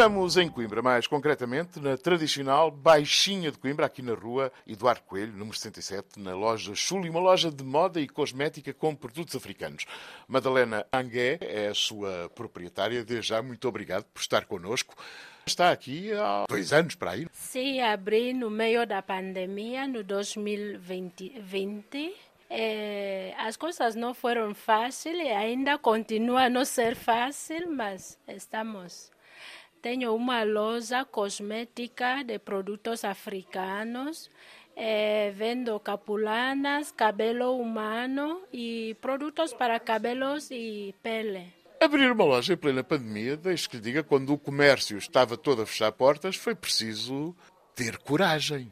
Estamos em Coimbra, mais concretamente na tradicional Baixinha de Coimbra, aqui na rua Eduardo Coelho, número 77, na loja Chuli, uma loja de moda e cosmética com produtos africanos. Madalena Angué é a sua proprietária. Desde já, muito obrigado por estar connosco. Está aqui há dois anos para aí. Sim, abri no meio da pandemia, no 2020. É, as coisas não foram fáceis, ainda continua a não ser fácil, mas estamos. Tenho uma loja cosmética de produtos africanos, é, vendo capulanas, cabelo humano e produtos para cabelos e pele. Abrir uma loja em plena pandemia, deixe que lhe diga, quando o comércio estava todo a fechar portas, foi preciso ter coragem.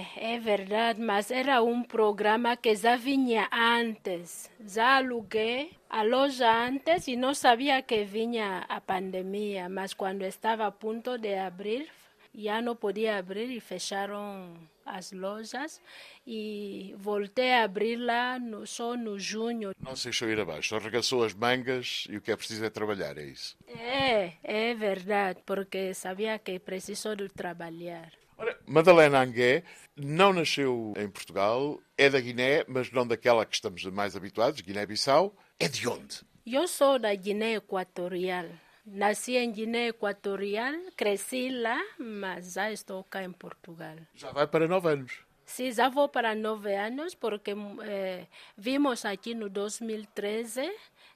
É, é verdade, mas era um programa que já vinha antes. Já aluguei a loja antes e não sabia que vinha a pandemia, mas quando estava a ponto de abrir, já não podia abrir e fecharam as lojas e voltei a abrir lá no, só no junho. Não se deixou ir abaixo, arregaçou as mangas e o que é preciso é trabalhar, é isso? É, é verdade, porque sabia que preciso de trabalhar. Ora, Madalena Angué não nasceu em Portugal, é da Guiné, mas não daquela que estamos mais habituados, Guiné-Bissau. É de onde? Eu sou da Guiné Equatorial. Nasci em Guiné Equatorial, cresci lá, mas já estou cá em Portugal. Já vai para nove anos. Sim, já vou para nove anos, porque eh, vimos aqui no 2013,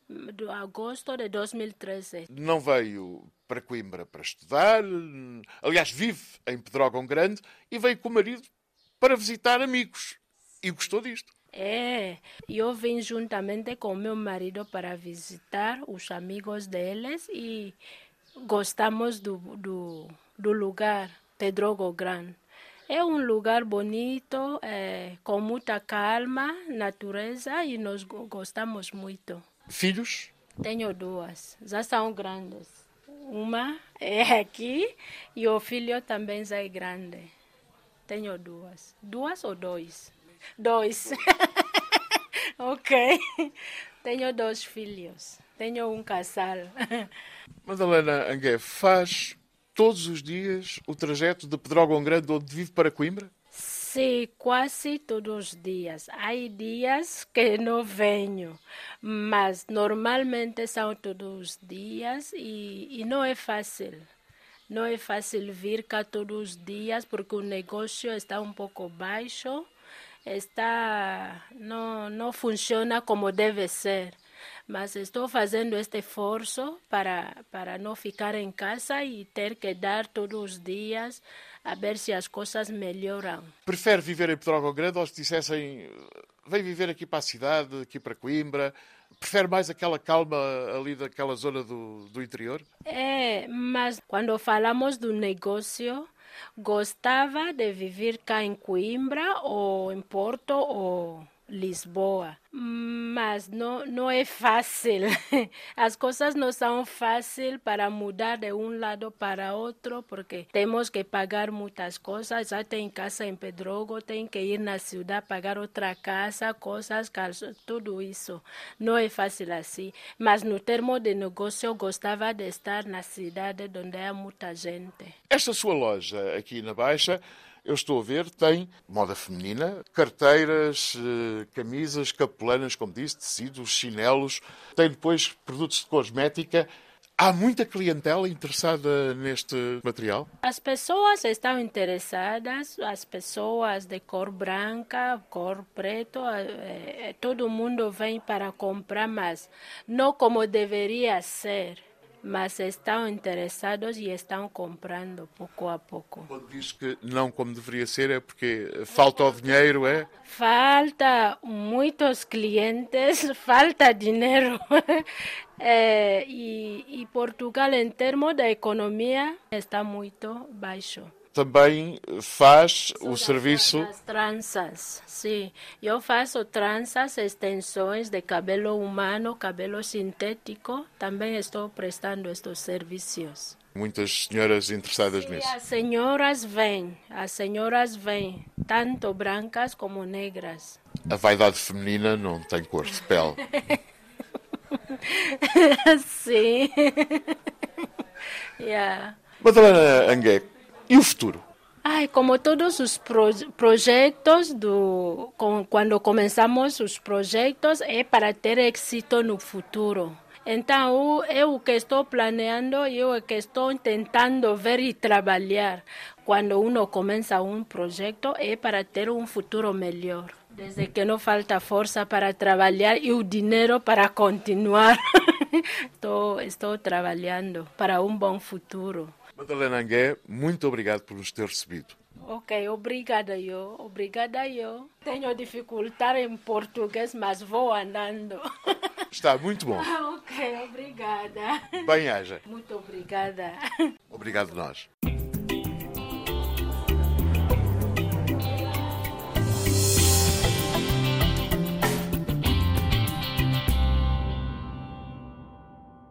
do agosto de 2013. Não veio para Coimbra para estudar, aliás, vive em Pedrógão Grande e veio com o marido para visitar amigos. E gostou disto. É, eu vim juntamente com meu marido para visitar os amigos deles e gostamos do, do, do lugar, Pedrogo Grande. É um lugar bonito, é, com muita calma, natureza e nós gostamos muito. Filhos? Tenho duas, já são grandes. Uma é aqui e o filho também já é grande. Tenho duas. Duas ou dois? Dois. ok. Tenho dois filhos. Tenho um casal. Madalena Angué faz todos os dias o trajeto de Pedrógão Grande, onde vive, para Coimbra? Sim, quase todos os dias. Há dias que não venho, mas normalmente são todos os dias e, e não é fácil. Não é fácil vir cá todos os dias porque o negócio está um pouco baixo, está não, não funciona como deve ser mas estou fazendo este esforço para, para não ficar em casa e ter que dar todos os dias a ver se as coisas melhoram. Prefere viver em Pedrógão ou se dissessem vem viver aqui para a cidade, aqui para Coimbra? Prefere mais aquela calma ali daquela zona do, do interior? É, mas quando falamos do negócio, gostava de viver cá em Coimbra ou em Porto ou Lisboa. Mas não, não é fácil. As coisas não são fáceis para mudar de um lado para outro, porque temos que pagar muitas coisas. Já tem casa em Pedrogo, tem que ir na cidade pagar outra casa, coisas, tudo isso. Não é fácil assim. Mas no termo de negócio, eu gostava de estar na cidade onde há muita gente. Esta sua loja aqui na Baixa eu estou a ver, tem moda feminina, carteiras, eh, camisas, capulanas, como disse, tecidos, chinelos, tem depois produtos de cosmética. Há muita clientela interessada neste material? As pessoas estão interessadas, as pessoas de cor branca, cor preto, eh, todo mundo vem para comprar, mas não como deveria ser mas estão interessados e estão comprando pouco a pouco. Quando diz que não como deveria ser, é porque falta o dinheiro, é? Falta muitos clientes, falta dinheiro. é, e, e Portugal, em termos da economia, está muito baixo também faz o serviço. As tranças, sim. Eu faço tranças, extensões de cabelo humano, cabelo sintético. Também estou prestando estes serviços. Muitas senhoras interessadas sim, nisso. As senhoras vêm, as senhoras vêm, tanto brancas como negras. A vaidade feminina não tem cor de pele. sim. yeah. Madalena Angué, e o futuro? Ai, como todos os pro projetos, do, com, quando começamos os projetos, é para ter êxito no futuro. Então, eu que estou planeando, eu que estou tentando ver e trabalhar quando uno começa um projeto é para ter um futuro melhor. Desde que não falta força para trabalhar e o dinheiro para continuar, estou, estou trabalhando para um bom futuro. Madalena Angué, muito obrigado por nos ter recebido. Ok, obrigada eu, obrigada eu. Tenho dificuldade em português, mas vou andando. Está muito bom. ok, obrigada. Bem haja. Muito obrigada. Obrigado nós.